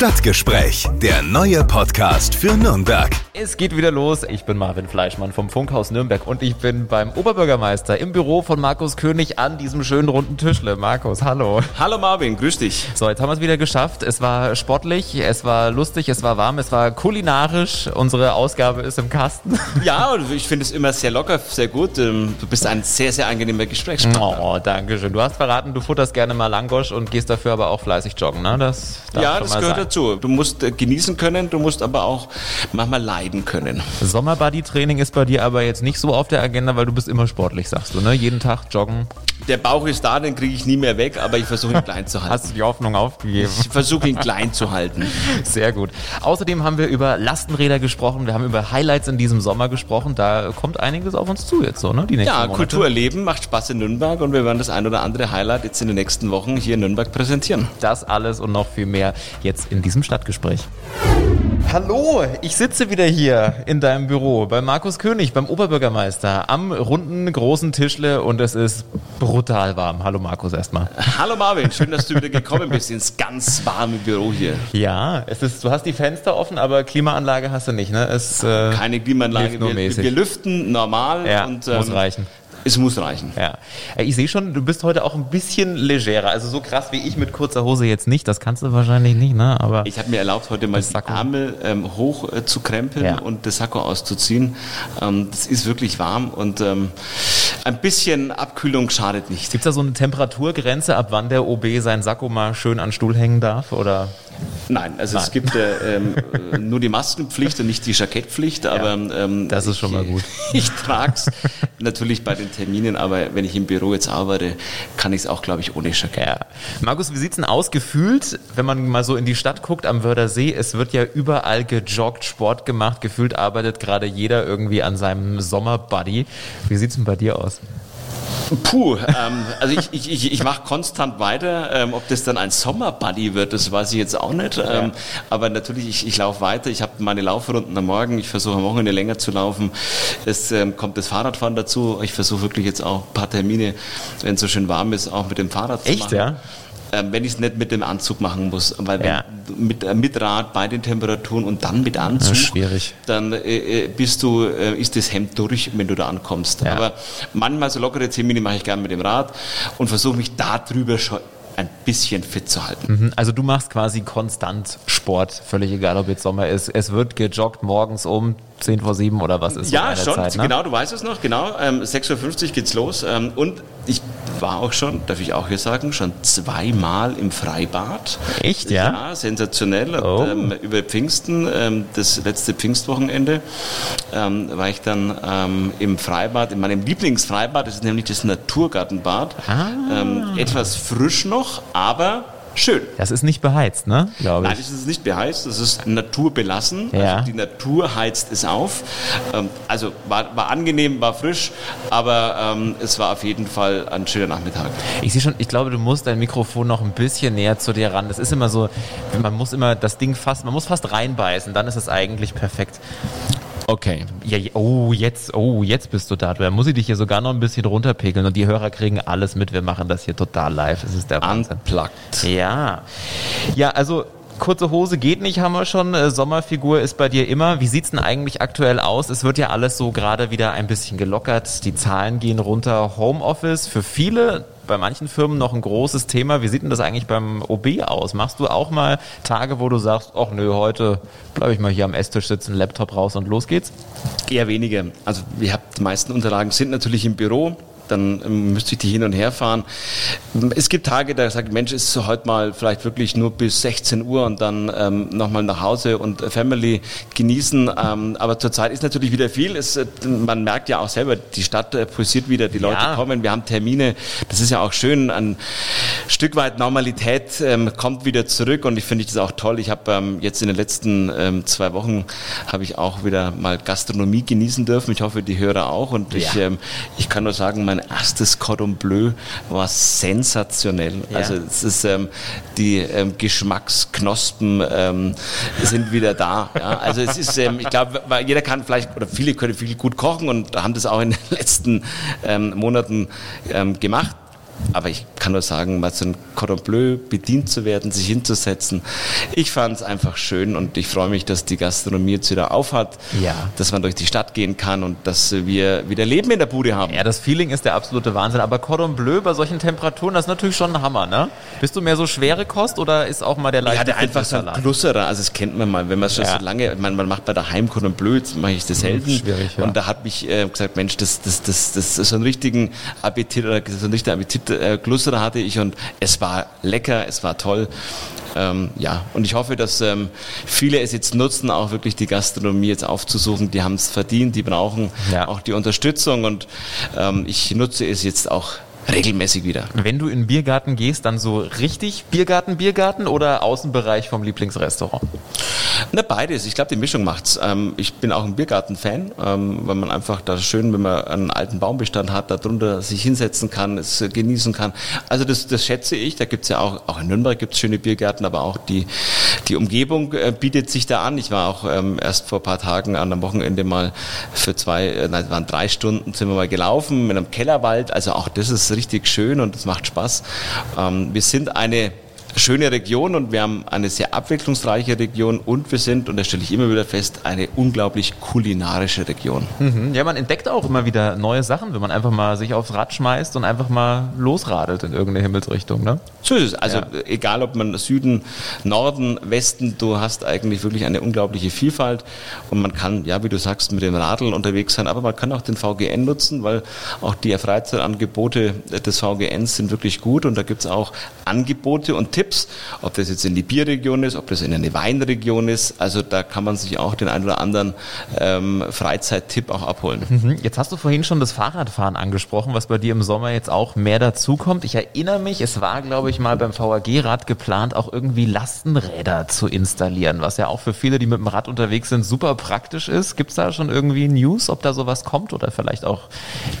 Stadtgespräch, der neue Podcast für Nürnberg. Es geht wieder los. Ich bin Marvin Fleischmann vom Funkhaus Nürnberg und ich bin beim Oberbürgermeister im Büro von Markus König an diesem schönen runden Tischle. Markus, hallo. Hallo Marvin, grüß dich. So, jetzt haben wir es wieder geschafft. Es war sportlich, es war lustig, es war warm, es war kulinarisch. Unsere Ausgabe ist im Kasten. Ja, ich finde es immer sehr locker, sehr gut. Ähm, Du bist ein sehr, sehr angenehmer Gesprächspartner. Oh, danke schön. Du hast verraten, du futterst gerne mal Langosch und gehst dafür aber auch fleißig joggen, ne? Das darf Ja, schon das mal gehört sein. Dazu. Du musst äh, genießen können, du musst aber auch manchmal leiden können. Sommerbuddy-Training ist bei dir aber jetzt nicht so auf der Agenda, weil du bist immer sportlich, sagst du, ne? Jeden Tag joggen. Der Bauch ist da, den kriege ich nie mehr weg, aber ich versuche ihn klein zu Hast halten. du die Hoffnung aufgegeben? Ich versuche ihn klein zu halten. Sehr gut. Außerdem haben wir über Lastenräder gesprochen, wir haben über Highlights in diesem Sommer gesprochen. Da kommt einiges auf uns zu jetzt so, ne? Die nächsten Ja, Monate. Kultur erleben macht Spaß in Nürnberg und wir werden das ein oder andere Highlight jetzt in den nächsten Wochen hier in Nürnberg präsentieren. Das alles und noch viel mehr jetzt in diesem Stadtgespräch. Hallo, ich sitze wieder hier in deinem Büro bei Markus König, beim Oberbürgermeister, am runden großen Tischle und es ist brutal warm. Hallo Markus erstmal. Hallo Marvin, schön, dass du wieder gekommen bist ins ganz warme Büro hier. Ja, es ist, du hast die Fenster offen, aber Klimaanlage hast du nicht, ne? Es, äh, Keine Klimaanlage, nur wir, mäßig. wir lüften normal ja, und muss ähm, reichen. Es muss reichen. Ja, Äh, ich sehe schon, du bist heute auch ein bisschen legerer. Also so krass wie ich mit kurzer Hose jetzt nicht. Das kannst du wahrscheinlich nicht, ne? Aber Ich habe mir erlaubt, heute mal die Sakko. Ärmel ähm, hoch äh, zu krempeln Ja. und das Sakko auszuziehen. Ähm, das ist wirklich warm und ähm, ein bisschen Abkühlung schadet nicht. gibt's da so eine Temperaturgrenze, ab wann der OB sein Sakko mal schön an den Stuhl hängen darf? Oder Nein, also es Nein. gibt äh, ähm, äh, nur die Maskenpflicht und nicht die Jackettpflicht, aber ähm, Das ist schon mal gut. Ich, ich trage es natürlich bei den Terminen, aber wenn ich im Büro jetzt arbeite, kann ich es auch, glaube ich, ohne Jackett. ja. Markus, wie sieht's denn aus gefühlt, wenn man mal so in die Stadt guckt am Wörthersee? Es wird ja überall gejoggt, Sport gemacht. Gefühlt arbeitet gerade jeder irgendwie an seinem Sommerbuddy. Wie sieht's denn bei dir aus? Puh, ähm, also ich, ich, ich, ich mache konstant weiter. Ähm, ob das dann ein Sommerbuddy wird, das weiß ich jetzt auch nicht. Ähm, aber natürlich, ich, ich laufe weiter. Ich habe meine Laufrunden am Morgen. Ich versuche am Wochenende länger zu laufen. Es ähm, kommt das Fahrradfahren dazu. Ich versuche wirklich jetzt auch ein paar Termine, wenn es so schön warm ist, auch mit dem Fahrrad zu Echt, machen. ja? Ähm, wenn ich es nicht mit dem Anzug machen muss, weil Ja. mit, äh, mit Rad bei den Temperaturen und dann mit Anzug, schwierig. dann äh, äh, bist du, äh, ist das Hemd durch, wenn du da ankommst. Ja. Aber manchmal so lockere Termine mache ich gerne mit dem Rad und versuche mich darüber schon ein bisschen fit zu halten. Mhm, Also du machst quasi konstant Sport, völlig egal, ob jetzt Sommer ist. Es wird gejoggt morgens um 10 vor 7 oder was ist Ja, schon, Zeit, ne? genau, du weißt es noch, genau. Ähm, 6.50 Uhr geht's los. Ähm, und ich war auch schon, darf ich auch hier sagen, schon zweimal im Freibad. Echt, ja? Ja, sensationell. Und, Oh. ähm, über Pfingsten, ähm, das letzte Pfingstwochenende, ähm, war ich dann ähm, im Freibad, in meinem Lieblingsfreibad, das ist nämlich das Naturgartenbad. Ah. Ähm, etwas frisch noch, aber schön. Das ist nicht beheizt, ne? Glaube Nein, ich. das ist nicht beheizt, das ist naturbelassen. Ja. Also die Natur heizt es auf. Ähm, also war, war angenehm, war frisch, aber ähm, es war auf jeden Fall ein schöner Nachmittag. Ich sehe schon, ich glaube, du musst dein Mikrofon noch ein bisschen näher zu dir ran. Das ist immer so, man muss immer das Ding fast, man muss fast reinbeißen, dann ist es eigentlich perfekt. Okay. Ja, oh, jetzt, oh, jetzt bist du da. Da muss ich dich hier sogar noch ein bisschen runterpegeln und die Hörer kriegen alles mit. Wir machen das hier total live. Es ist der Wahnsinn. Unplugged. Ja. Ja, also kurze Hose geht nicht, haben wir schon. Äh, Sommerfigur ist bei dir immer. Wie sieht's denn eigentlich aktuell aus? Es wird ja alles so gerade wieder ein bisschen gelockert. Die Zahlen gehen runter. Homeoffice für viele, bei manchen Firmen noch ein großes Thema. Wie sieht denn das eigentlich beim OB aus? Machst du auch mal Tage, wo du sagst, ach nö, heute bleibe ich mal hier am Esstisch sitzen, Laptop raus und los geht's? Eher weniger. Also wir habt die meisten Unterlagen sind natürlich im Büro. Dann ähm, müsste ich die hin und her fahren. Es gibt Tage, da sagt Mensch, ist heute mal vielleicht wirklich nur bis 16 Uhr und dann ähm, nochmal nach Hause und Family genießen. Ähm, aber zurzeit ist natürlich wieder viel. Es, äh, man merkt ja auch selber, die Stadt äh, pulsiert wieder, die Leute Ja. kommen, wir haben Termine. Das ist ja auch schön. Ein Stück weit Normalität ähm, kommt wieder zurück und ich finde das auch toll. Ich habe ähm, jetzt in den letzten ähm, zwei Wochen habe ich auch wieder mal Gastronomie genießen dürfen. Ich hoffe, die Hörer auch. Und ich, Ja. ähm, ich kann nur sagen, mein erstes Cordon Bleu war sensationell. Ja. Also es ist ähm, die ähm, Geschmacksknospen ähm, sind wieder da. Ja? Also es ist, ähm, ich glaube, jeder kann vielleicht oder viele können viel gut kochen und haben das auch in den letzten ähm, Monaten ähm, gemacht. Aber ich kann nur sagen, mal so ein Cordon Bleu bedient zu werden, sich hinzusetzen. Ich fand es einfach schön und ich freue mich, dass die Gastronomie jetzt wieder aufhat, Ja. dass man durch die Stadt gehen kann und dass wir wieder Leben in der Bude haben. Ja, das Feeling ist der absolute Wahnsinn. Aber Cordon Bleu bei solchen Temperaturen, das ist natürlich schon ein Hammer, ne? Bist du mehr so schwere Kost oder ist auch mal der leichte Ja, der einfach so ein? Glusserer, also das kennt man mal, wenn man schon Ja. so lange, man, man macht bei daheim Cordon Bleu, jetzt mache ich das selten. schwierig, ja. Und da hat mich äh, gesagt, Mensch, das, das, das, das ist so einen richtigen Appetit oder so einen richtigen Appetit, äh, Glusserer hatte ich und es war lecker, es war toll. Ähm, ja, und ich hoffe, dass ähm, viele es jetzt nutzen, auch wirklich die Gastronomie jetzt aufzusuchen. Die haben es verdient, die brauchen Ja. auch die Unterstützung und ähm, ich nutze es jetzt auch regelmäßig wieder. Wenn du in den Biergarten gehst, dann so richtig Biergarten, Biergarten oder Außenbereich vom Lieblingsrestaurant? Na, beides. Ich glaube, die Mischung macht's. Ähm, ich bin auch ein Biergarten-Fan, ähm, weil man einfach da schön, wenn man einen alten Baumbestand hat, da drunter sich hinsetzen kann, es genießen kann. Also das, das schätze ich. Da gibt's ja auch, auch in Nürnberg gibt's schöne Biergärten, aber auch die, die Umgebung äh, bietet sich da an. Ich war auch ähm, erst vor ein paar Tagen an einem Wochenende mal für zwei, äh, nein, waren drei Stunden, sind wir mal gelaufen in einem Kellerwald. Also auch das ist richtig schön und es macht Spaß. Ähm, wir sind eine schöne Region und wir haben eine sehr abwechslungsreiche Region und wir sind, und das stelle ich immer wieder fest, eine unglaublich kulinarische Region. Mhm. Ja, man entdeckt auch immer wieder neue Sachen, wenn man einfach mal sich aufs Rad schmeißt und einfach mal losradelt in irgendeine Himmelsrichtung, ne? So ist es. Also Ja. egal, ob man Süden, Norden, Westen, du hast eigentlich wirklich eine unglaubliche Vielfalt und man kann, ja, wie du sagst, mit dem Radl unterwegs sein, aber man kann auch den VGN nutzen, weil auch die Freizeitangebote des VGNs sind wirklich gut und da gibt es auch Angebote und Tipps, ob das jetzt in die Bierregion ist, ob das in eine Weinregion ist. Also da kann man sich auch den einen oder anderen ähm, Freizeittipp auch abholen. Mhm. Jetzt hast du vorhin schon das Fahrradfahren angesprochen, was bei dir im Sommer jetzt auch mehr dazukommt. Ich erinnere mich, es war, glaube ich, mal beim VAG-Rad geplant, auch irgendwie Lastenräder zu installieren, was ja auch für viele, die mit dem Rad unterwegs sind, super praktisch ist. Gibt es da schon irgendwie News, ob da sowas kommt oder vielleicht auch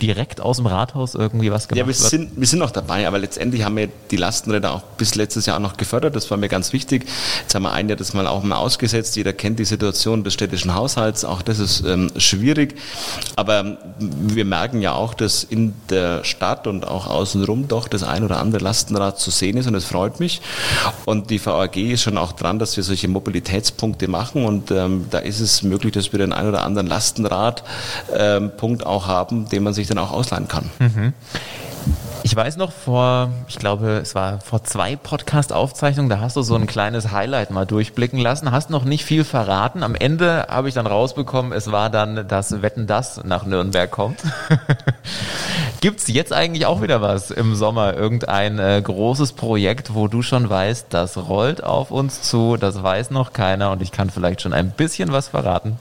direkt aus dem Rathaus irgendwie was gemacht Ja, wir wird? sind, wir sind noch dabei, aber letztendlich haben wir die Lastenräder auch bis letztes Jahr noch gefördert. Das war mir ganz wichtig. Jetzt haben wir ein Jahr das mal auch mal ausgesetzt. Jeder kennt die Situation des städtischen Haushalts. Auch das ist ähm, schwierig. Aber wir merken ja auch, dass in der Stadt und auch außenrum doch das ein oder andere Lastenrad zu sehen ist und es freut mich. Und die VAG ist schon auch dran, dass wir solche Mobilitätspunkte machen und ähm, da ist es möglich, dass wir den ein oder anderen Lastenradpunkt auch haben, den man sich dann auch ausleihen kann. Ich weiß noch vor, ich glaube, es war vor zwei Podcast-Aufzeichnungen, da hast du so ein kleines Highlight mal durchblicken lassen, hast noch nicht viel verraten. Am Ende habe ich dann rausbekommen, es war dann, dass Wetten das nach Nürnberg kommt. Gibt's jetzt eigentlich auch wieder was im Sommer? Irgendein äh, großes Projekt, wo du schon weißt, das rollt auf uns zu, das weiß noch keiner und ich kann vielleicht schon ein bisschen was verraten.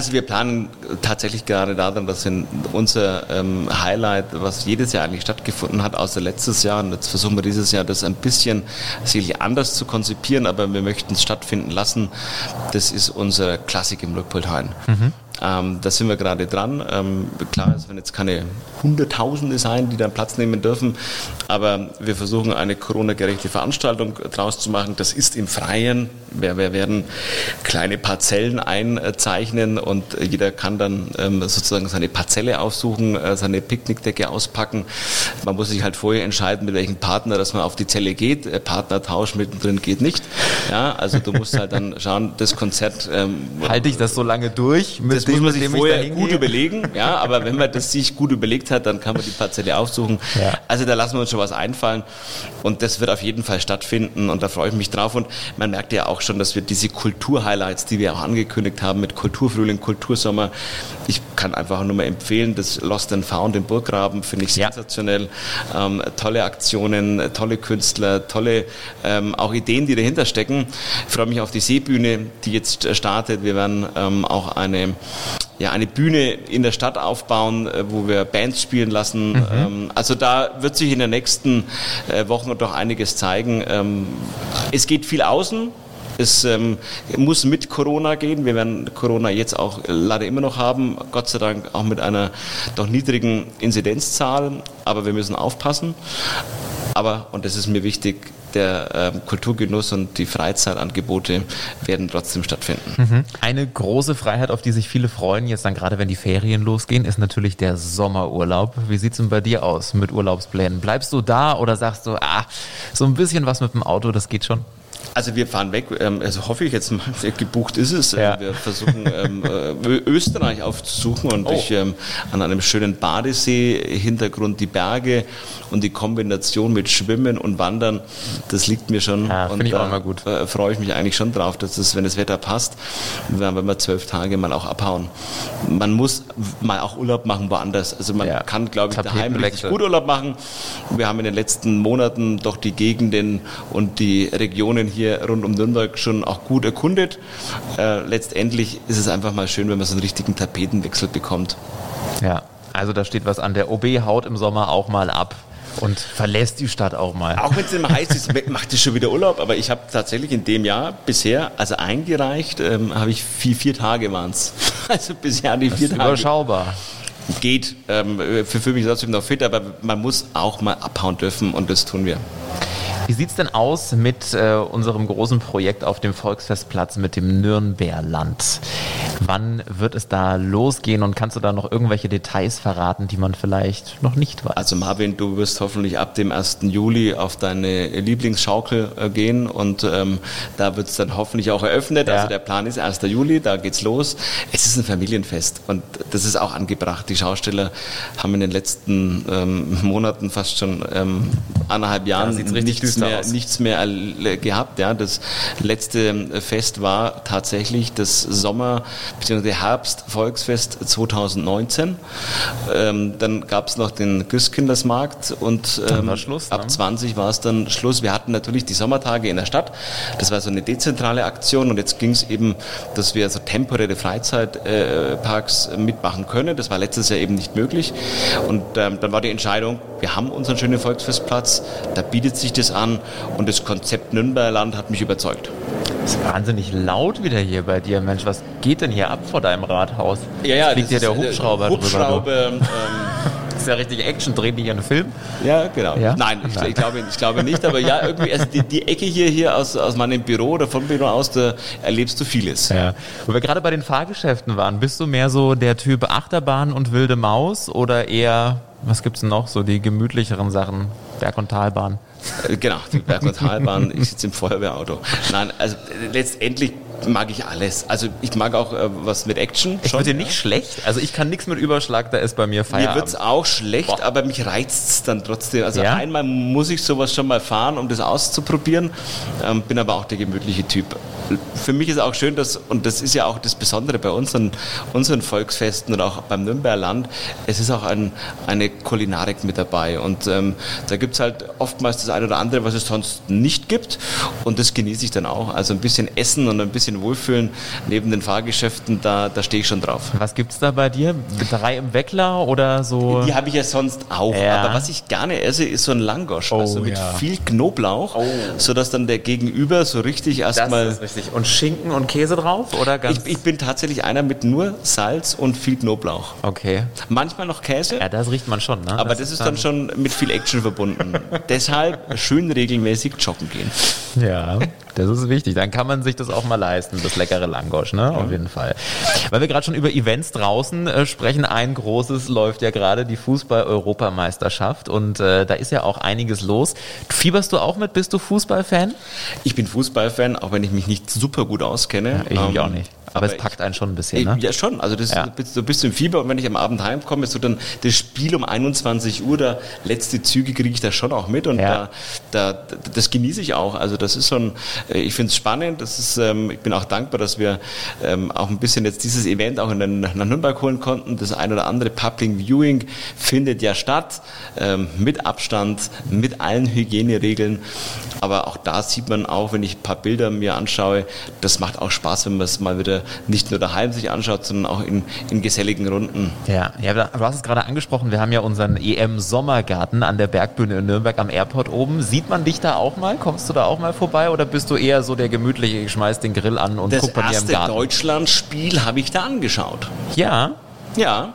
Also wir planen tatsächlich gerade daran, dass unser ähm, Highlight, was jedes Jahr eigentlich stattgefunden hat, außer letztes Jahr, und jetzt versuchen wir dieses Jahr das ein bisschen sicherlich anders zu konzipieren, aber wir möchten es stattfinden lassen. Das ist unser Klassik im Luckpoltheim. Ähm, da sind wir gerade dran. Ähm, klar, es werden jetzt keine Hunderttausende sein, die dann Platz nehmen dürfen, aber wir versuchen eine Corona-gerechte Veranstaltung draus zu machen. Das ist im Freien. Wir, wir werden kleine Parzellen einzeichnen und jeder kann dann ähm, sozusagen seine Parzelle aufsuchen, äh, seine Picknickdecke auspacken. Man muss sich halt vorher entscheiden, mit welchem Partner, dass man auf die Zelle geht. Äh, Partnertausch mittendrin geht nicht. Ja, also du musst halt dann schauen, das Konzert ähm, Halte ich das so lange durch? Mit das muss man sich vorher gut überlegen, ja, aber wenn man das sich gut überlegt hat, dann kann man die Parzelle aufsuchen. Ja. Also da lassen wir uns schon was einfallen und das wird auf jeden Fall stattfinden und da freue ich mich drauf und man merkt ja auch schon, dass wir diese Kultur-Highlights, die wir auch angekündigt haben mit Kulturfrühling, Kultursommer, ich kann einfach nur mal empfehlen, das Lost and Found im Burggraben finde ich Ja. sensationell, ähm, tolle Aktionen, tolle Künstler, tolle ähm, auch Ideen, die dahinter stecken. Ich freue mich auf die Seebühne, die jetzt äh, startet. Wir werden ähm, auch eine ja, eine Bühne in der Stadt aufbauen, äh, wo wir Bands spielen lassen. Ähm, also da wird sich in den nächsten äh, Wochen doch einiges zeigen. Ähm, es geht viel außen. Es ähm, muss mit Corona gehen. Wir werden Corona jetzt auch leider immer noch haben. Gott sei Dank auch mit einer doch niedrigen Inzidenzzahl. Aber wir müssen aufpassen. Aber, und das ist mir wichtig, der ähm, Kulturgenuss und die Freizeitangebote werden trotzdem stattfinden. Mhm. Eine große Freiheit, auf die sich viele freuen, jetzt dann gerade wenn die Ferien losgehen, ist natürlich der Sommerurlaub. Wie sieht es denn bei dir aus mit Urlaubsplänen? Bleibst du da oder sagst du, ah, so ein bisschen was mit dem Auto, das geht schon? Also wir fahren weg, ähm, also hoffe ich jetzt mal, gebucht ist es. Ja. Wir versuchen ähm, äh, Österreich aufzusuchen und Oh. ich ähm, an einem schönen Badesee, Hintergrund die Berge und die Kombination mit Schwimmen und Wandern, das liegt mir schon. Ja, und ich auch da, immer gut. Äh, freue ich mich eigentlich schon drauf, dass das, wenn das Wetter passt, wenn wir zwölf Tage mal auch abhauen. Man muss mal auch Urlaub machen woanders. Also man Ja. kann, glaube ich, daheim richtig gut Urlaub machen. Wir haben in den letzten Monaten doch die Gegenden und die Regionen hier rund um Nürnberg schon auch gut erkundet. Äh, letztendlich ist es einfach mal schön, wenn man so einen richtigen Tapetenwechsel bekommt. Ja, also da steht was an. Der OB haut im Sommer auch mal ab und verlässt die Stadt auch mal. Auch wenn es immer heißt, es macht es schon wieder Urlaub, aber ich habe tatsächlich in dem Jahr bisher, also eingereicht, ähm, habe ich vier, vier Tage waren es. Also bisher die Das vier ist Tage. überschaubar. Geht. Ähm, für, für mich trotzdem noch fit, aber man muss auch mal abhauen dürfen und das tun wir. Wie sieht's denn aus mit äh, unserem großen Projekt auf dem Volksfestplatz mit dem Nürnberland? Wann wird es da losgehen und kannst du da noch irgendwelche Details verraten, die man vielleicht noch nicht weiß? Also Marvin, du wirst hoffentlich ab dem 1. Juli auf deine Lieblingsschaukel äh, gehen und ähm, da wird es dann hoffentlich auch eröffnet. Ja. Also der Plan ist 1. Juli, da geht's los. Es ist ein Familienfest und das ist auch angebracht. Die Schausteller haben in den letzten ähm, Monaten fast schon ähm, anderthalb Jahren richtig nichts mehr, nichts mehr erl- gehabt. Ja. Das letzte Fest war tatsächlich das Sommer- bzw. Herbst-Volksfest 2019. Ähm, dann gab es noch den Christkindlesmarkt und ähm, Schluss, ab ne? 20 war es dann Schluss. Wir hatten natürlich die Sommertage in der Stadt. Das war so eine dezentrale Aktion und jetzt ging es eben, dass wir so temporäre Freizeitparks mitmachen können. Das war letztes Jahr eben nicht möglich. Und ähm, dann war die Entscheidung, wir haben unseren schönen Volksfestplatz, da bietet sich das an und das Konzept Nürnberland hat mich überzeugt. Es ist wahnsinnig laut wieder hier bei dir, Mensch. Was geht denn hier ab vor deinem Rathaus? Fliegt dir das der ist, äh, Hubschrauber, drüber? Hubschrauber ähm? Das ist ja richtig Action. Drehen die hier einen Film? Ja, genau. Ja? Nein, ich, ich, glaube, ich glaube nicht, aber ja, irgendwie, also die, die Ecke hier, hier aus, aus meinem Büro oder vom Büro aus, da erlebst du vieles. Ja. Wo wir gerade bei den Fahrgeschäften waren, bist du mehr so der Typ Achterbahn und wilde Maus oder eher, was gibt's denn noch, so die gemütlicheren Sachen, Berg- und Talbahn? Äh, Genau, die Berg- und Talbahn, ich sitze im Feuerwehrauto. Nein, also äh, letztendlich mag ich alles. Also ich mag auch äh, was mit Action. Ich wird dir nicht schlecht? Also ich kann nichts mit Überschlag, da ist bei mir Mir Feierabend. wird's auch schlecht, aber mich reizt es dann trotzdem. Also Ja? einmal muss ich sowas schon mal fahren, um das auszuprobieren. Ähm, bin aber auch der gemütliche Typ. Für mich ist auch schön, dass, und das ist ja auch das Besondere bei unseren, unseren Volksfesten und auch beim Nürnberger Land, es ist auch ein, eine Kulinarik mit dabei. Und ähm, da gibt's halt oftmals das eine oder andere, was es sonst nicht gibt. Und das genieße ich dann auch. Also ein bisschen Essen und ein bisschen Wohlfühlen neben den Fahrgeschäften, da, da stehe ich schon drauf. Was gibt's da bei dir? Drei im Weckler oder so? Die habe ich ja sonst auch. Ja. Aber was ich gerne esse, ist so ein Langosch. Oh, also mit ja. viel Knoblauch, sodass dann der Gegenüber so richtig das erstmal. ist richtig. Und Schinken und Käse drauf oder ganz? Ich, ich bin tatsächlich einer mit nur Salz und viel Knoblauch. okay. Manchmal noch Käse. Ja, das riecht man schon, ne? Aber das, ist dann schon mit viel Action verbunden. Deshalb schön regelmäßig joggen gehen. Ja, das ist wichtig. Dann kann man sich das auch mal leisten, das leckere Langosch, ne? Auf jeden Fall. Weil wir gerade schon über Events draußen äh, sprechen, ein großes läuft ja gerade, die Fußball-Europameisterschaft. Und äh, da ist ja auch einiges los. Fieberst du auch mit? Bist du Fußballfan? Ich bin Fußballfan, auch wenn ich mich nicht super gut auskenne. Ich mich Ähm, auch nicht. Aber, es ich- packt einen schon ein bisschen, ne? Ja, schon. Also das, Ja. du, bist, im Fieber und wenn ich am Abend heimkomme, so dann das Spiel um 21 Uhr, da letzte Züge kriege ich da schon auch mit und Ja. da, da, das genieße ich auch. Also das ist schon, äh, ich finde es spannend. Das ist, ähm, ich bin auch dankbar, dass wir ähm, auch ein bisschen jetzt dieses Event auch in den, nach Nürnberg holen konnten. Das ein oder andere Public Viewing findet ja statt, ähm, mit Abstand, mit allen Hygieneregeln. Aber auch da sieht man auch, wenn ich ein paar Bilder mir anschaue, das macht auch Spaß, wenn man es mal wieder nicht nur daheim sich anschaut, sondern auch in, in geselligen Runden. Ja, ja, du hast es gerade angesprochen, wir haben ja unseren EM-Sommergarten an der Bergbühne in Nürnberg am Airport oben. Sieht man dich da auch mal? Kommst du da auch mal vorbei oder bist du eher so der gemütliche, ich schmeiß den Grill an und Das guck bei mir im erste Garten? Deutschlandspiel habe ich da angeschaut. Ja, Ja.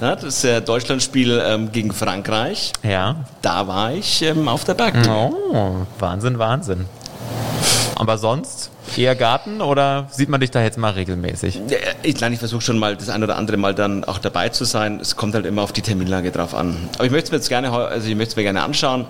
Ja, das äh, Deutschlandspiel ähm, gegen Frankreich. Ja. Da war ich ähm, auf der Bergbühne. Oh, Wahnsinn, Wahnsinn. Aber sonst eher Garten oder sieht man dich da jetzt mal regelmäßig? Ich, ich versuche schon mal das ein oder andere Mal dann auch dabei zu sein. Es kommt halt immer auf die Terminlage drauf an. Aber ich möchte es mir jetzt gerne, also ich möchte es mir gerne anschauen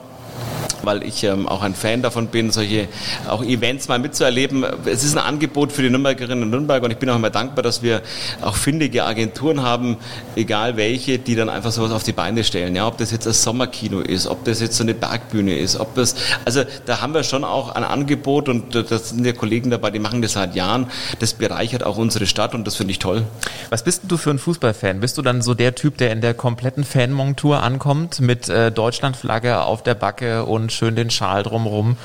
weil ich ähm, auch ein Fan davon bin, solche auch Events mal mitzuerleben. Es ist ein Angebot für die Nürnbergerinnen und Nürnberger und ich bin auch immer dankbar, dass wir auch findige Agenturen haben, egal welche, die dann einfach sowas auf die Beine stellen. Ja, ob das jetzt das Sommerkino ist, ob das jetzt so eine Bergbühne ist, ob das, also da haben wir schon auch ein Angebot und äh, das sind ja Kollegen dabei, die machen das seit Jahren. Das bereichert auch unsere Stadt und das finde ich toll. Was bist denn du für ein Fußballfan? Bist du dann so der Typ, der in der kompletten Fanmontur ankommt mit äh, Deutschlandflagge auf der Backe und schön den Schal drumrum?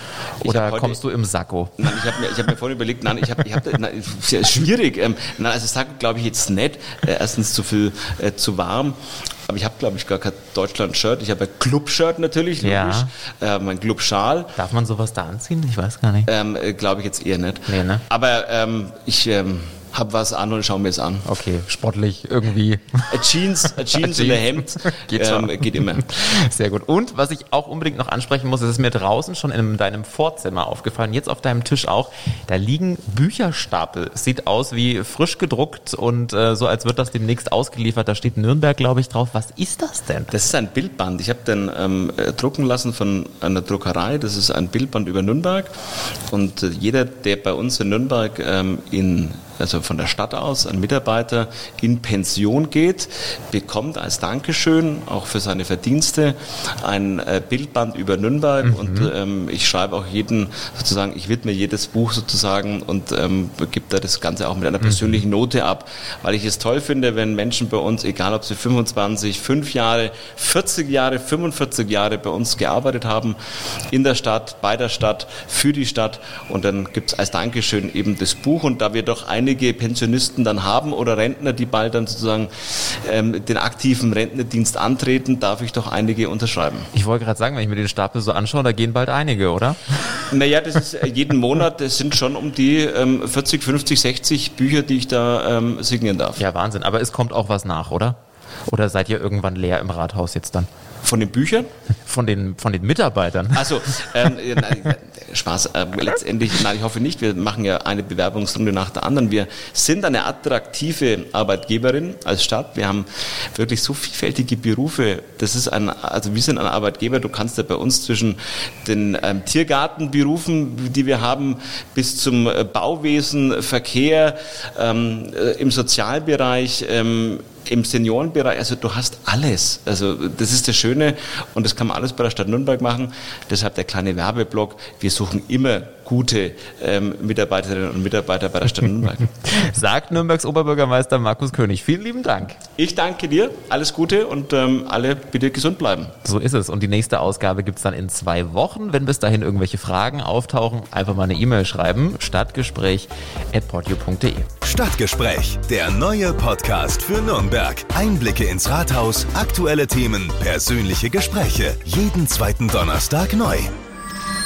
Oder heute- kommst du im Sakko? Nein, ich habe mir, ich hab mir vorhin überlegt, nein, ich habe, ich hab, nein, ja schwierig. Ähm, nein, also sag, glaube ich jetzt nicht. Äh, erstens zu viel, äh, zu warm. Aber ich habe, glaube ich, gar kein Deutschland-Shirt. Ich habe ein Club-Shirt natürlich, Ja. logisch. Äh, mein Club-Schal. Darf man sowas da anziehen? Ich weiß gar nicht. Ähm, äh, glaube ich jetzt eher nicht. Nee, ne? Aber ähm, ich ähm, habe was an und schaue mir es an. Okay, sportlich irgendwie. Ein Jeans, ein Jeans und ein Hemd Geht ähm, geht immer. Sehr gut. Und was ich auch unbedingt noch ansprechen muss, es ist mir draußen schon in deinem Vorzimmer aufgefallen, jetzt auf deinem Tisch auch, da liegen Bücherstapel. Sieht aus wie frisch gedruckt und äh, so, als wird das demnächst ausgeliefert. Da steht Nürnberg, glaube ich, drauf. Was ist das denn? Das ist ein Bildband. Ich habe den ähm, äh, drucken lassen von einer Druckerei. Das ist ein Bildband über Nürnberg. Und äh, jeder, der bei uns in Nürnberg ähm, in also von der Stadt aus, ein Mitarbeiter in Pension geht, bekommt als Dankeschön auch für seine Verdienste ein äh, Bildband über Nürnberg und ähm, ich schreibe auch jeden sozusagen, ich widme jedes Buch sozusagen und ähm, gebe da das Ganze auch mit einer persönlichen Note ab, weil ich es toll finde, wenn Menschen bei uns, egal ob sie 25, 5 Jahre, 40 Jahre, 45 Jahre bei uns gearbeitet haben, in der Stadt, bei der Stadt, für die Stadt und dann gibt es als Dankeschön eben das Buch und da wir doch einige Pensionisten dann haben oder Rentner, die bald dann sozusagen ähm, den aktiven Rentnerdienst antreten, darf ich doch einige unterschreiben. Ich wollte gerade sagen, wenn ich mir den Stapel so anschaue, da gehen bald einige, oder? Naja, das ist äh, jeden Monat, das sind schon um die ähm, 40, 50, 60 Bücher, die ich da ähm, signieren darf. Ja, Wahnsinn. Aber es kommt auch was nach, oder? Oder seid ihr irgendwann leer im Rathaus jetzt dann? Von den Büchern? Von den, von den Mitarbeitern? Also, ähm, äh, nein, Spaß. Äh, letztendlich, nein, ich hoffe nicht. Wir machen ja eine Bewerbungsrunde nach der anderen. Wir sind eine attraktive Arbeitgeberin als Stadt. Wir haben wirklich so vielfältige Berufe. Das ist ein, also wir sind ein Arbeitgeber. Du kannst ja bei uns zwischen den ähm, Tiergartenberufen, die wir haben, bis zum äh, Bauwesen, Verkehr, ähm, äh, im Sozialbereich, ähm, im Seniorenbereich, also du hast alles. Also das ist das Schöne und das kann man alles bei der Stadt Nürnberg machen. Deshalb der kleine Werbeblock. Wir suchen immer gute ähm, Mitarbeiterinnen und Mitarbeiter bei der Stadt Nürnberg. Sagt Nürnbergs Oberbürgermeister Markus König. Vielen lieben Dank. Ich danke dir, alles Gute und ähm, alle bitte gesund bleiben. So ist es. Und die nächste Ausgabe gibt's dann in zwei Wochen. Wenn bis dahin irgendwelche Fragen auftauchen, einfach mal eine E-Mail schreiben. Stadtgespräch.podio.de. Stadtgespräch, der neue Podcast für Nürnberg. Einblicke ins Rathaus, aktuelle Themen, persönliche Gespräche. Jeden zweiten Donnerstag neu.